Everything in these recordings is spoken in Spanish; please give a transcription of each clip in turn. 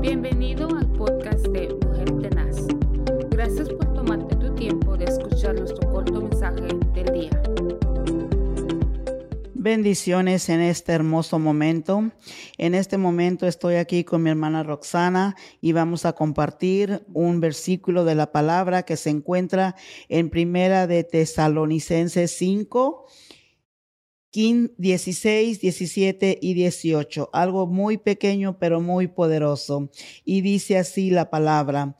Bienvenido al podcast de Mujer Tenaz. Gracias por tomarte tu tiempo de escuchar nuestro corto mensaje del día. Bendiciones en este hermoso momento. En este momento estoy aquí con mi hermana Roxana y vamos a compartir un versículo de la palabra que se encuentra en Primera de Tesalonicenses 5, 16, 17 y 18. Algo muy pequeño pero muy poderoso. Y dice así la palabra.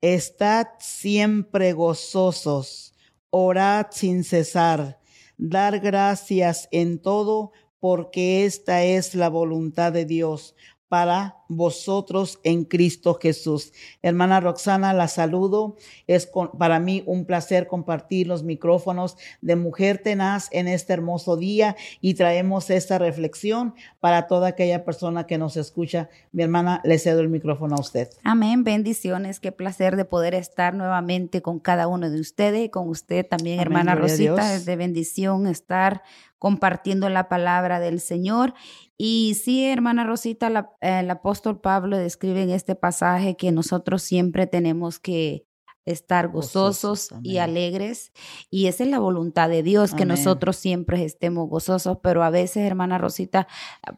Estad siempre gozosos, orad sin cesar dar gracias en todo, porque esta es la voluntad de Dios para vosotros en Cristo Jesús. Hermana Roxana, la saludo. Es para mí un placer compartir los micrófonos de Mujer Tenaz en este hermoso día y traemos esta reflexión para toda aquella persona que nos escucha. Mi hermana, le cedo el micrófono a usted. Amén, bendiciones. Qué placer de poder estar nuevamente con cada uno de ustedes y con usted también, hermana Rosita. Es de bendición estar compartiendo la palabra del Señor. Y sí, hermana Rosita, la, el apóstol Pablo describe en este pasaje que nosotros siempre tenemos que estar gozosos, y alegres. Y esa es la voluntad de Dios, que nosotros siempre estemos gozosos, pero a veces, hermana Rosita,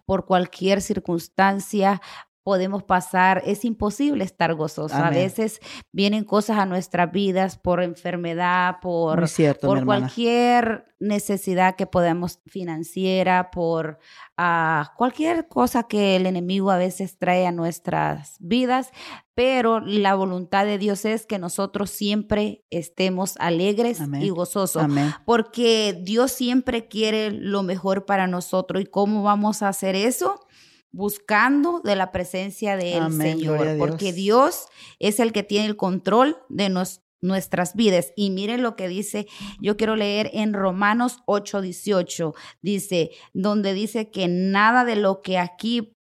por cualquier circunstancia, podemos pasar, es imposible estar gozoso. A veces vienen cosas a nuestras vidas por enfermedad, por, por cualquier necesidad que podamos financiera, por ah, cualquier cosa que el enemigo a veces trae a nuestras vidas, pero la voluntad de Dios es que nosotros siempre estemos alegres y gozosos, porque Dios siempre quiere lo mejor para nosotros. ¿Y cómo vamos a hacer eso? Buscando de la presencia del Señor, porque Dios es el que tiene el control de nuestras vidas. Y miren lo que dice, yo quiero leer en Romanos 8, 18, dice, donde dice que nada de lo que aquí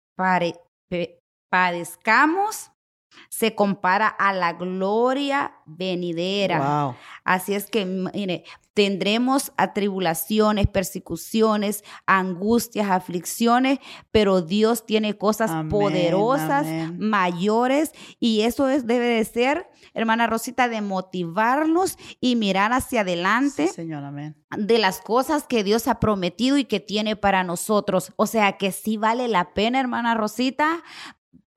padezcamos se compara a la gloria venidera. Así es que, mire, tendremos atribulaciones, persecuciones, angustias, aflicciones, pero Dios tiene cosas poderosas, mayores, y eso es, debe de ser, hermana Rosita, de motivarnos y mirar hacia adelante. De las cosas que Dios ha prometido y que tiene para nosotros. O sea que sí vale la pena, hermana Rosita,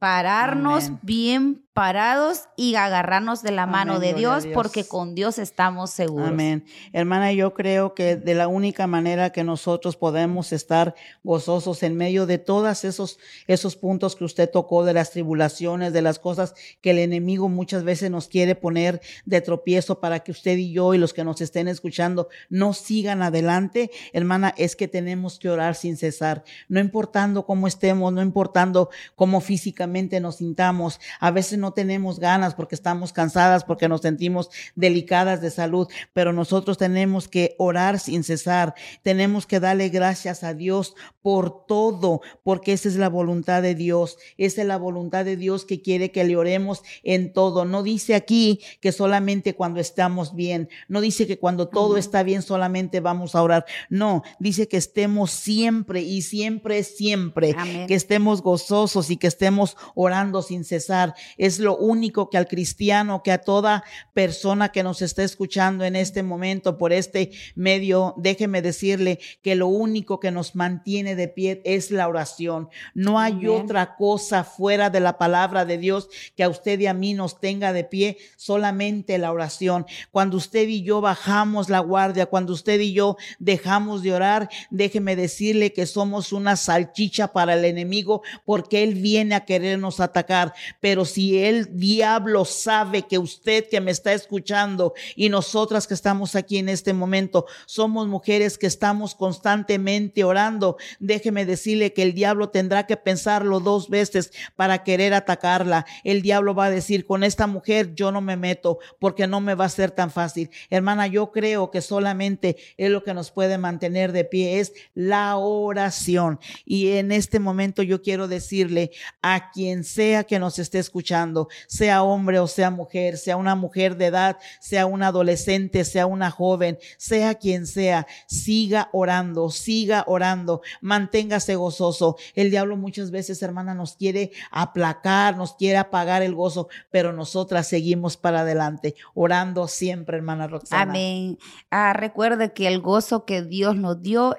pararnos bien parados y agarrarnos de la mano de Dios, porque con Dios estamos seguros. Amén. Hermana, yo creo que de la única manera que nosotros podemos estar gozosos en medio de todos esos, esos puntos que usted tocó, de las tribulaciones, de las cosas que el enemigo muchas veces nos quiere poner de tropiezo para que usted y yo y los que nos estén escuchando no sigan adelante, hermana, es que tenemos que orar sin cesar, no importando cómo estemos, no importando cómo físicamente nos sintamos, a veces no tenemos ganas porque estamos cansadas, porque nos sentimos delicadas de salud, pero nosotros tenemos que orar sin cesar, tenemos que darle gracias a Dios por todo, porque esa es la voluntad de Dios, esa es la voluntad de Dios que quiere que le oremos en todo. No dice aquí que solamente cuando estamos bien, no dice que cuando todo está bien solamente vamos a orar, no, dice que estemos siempre y siempre, siempre, que estemos gozosos y que estemos orando sin cesar. Es lo único que al cristiano, que a toda persona que nos está escuchando en este momento por este medio, déjeme decirle que lo único que nos mantiene de pie es la oración. No hay otra cosa fuera de la palabra de Dios que a usted y a mí nos tenga de pie, solamente la oración. Cuando usted y yo bajamos la guardia, cuando usted y yo dejamos de orar, déjeme decirle que somos una salchicha para el enemigo porque él viene a querernos atacar. Pero si el diablo sabe que usted que me está escuchando y nosotras que estamos aquí en este momento somos mujeres que estamos constantemente orando, déjeme decirle que el diablo tendrá que pensarlo dos veces para querer atacarla. El diablo va a decir, con esta mujer yo no me meto porque no me va a ser tan fácil. Hermana, yo creo que solamente es lo que nos puede mantener de pie, es la oración. Y en este momento yo quiero decirle a quien sea que nos esté escuchando, sea hombre o sea mujer, sea una mujer de edad, sea un adolescente, sea una joven, sea quien sea, siga orando, siga orando, manténgase gozoso. El diablo muchas veces, hermana, nos quiere aplacar, nos quiere apagar el gozo, pero nosotras seguimos para adelante, orando siempre, hermana Roxana. Amén. Ah, recuerde que el gozo que Dios nos dio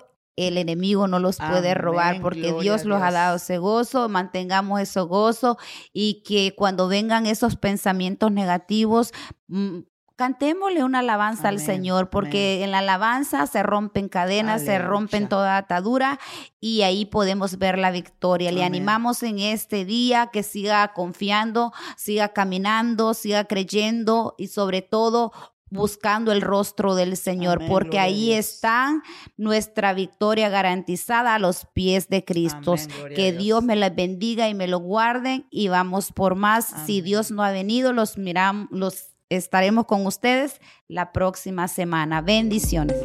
el enemigo no los puede robar porque Dios los ha dado ese gozo, mantengamos ese gozo y que cuando vengan esos pensamientos negativos, mm, cantémosle una alabanza al Señor, porque en la alabanza se rompen cadenas, se rompen toda atadura y ahí podemos ver la victoria. Le animamos en este día que siga confiando, siga caminando, siga creyendo y sobre todo buscando el rostro del Señor, porque ahí está nuestra victoria garantizada a los pies de Cristo. que Dios. me las bendiga y me lo guarden y vamos por más. Si Dios no ha venido, los miramos, los estaremos con ustedes la próxima semana. Bendiciones.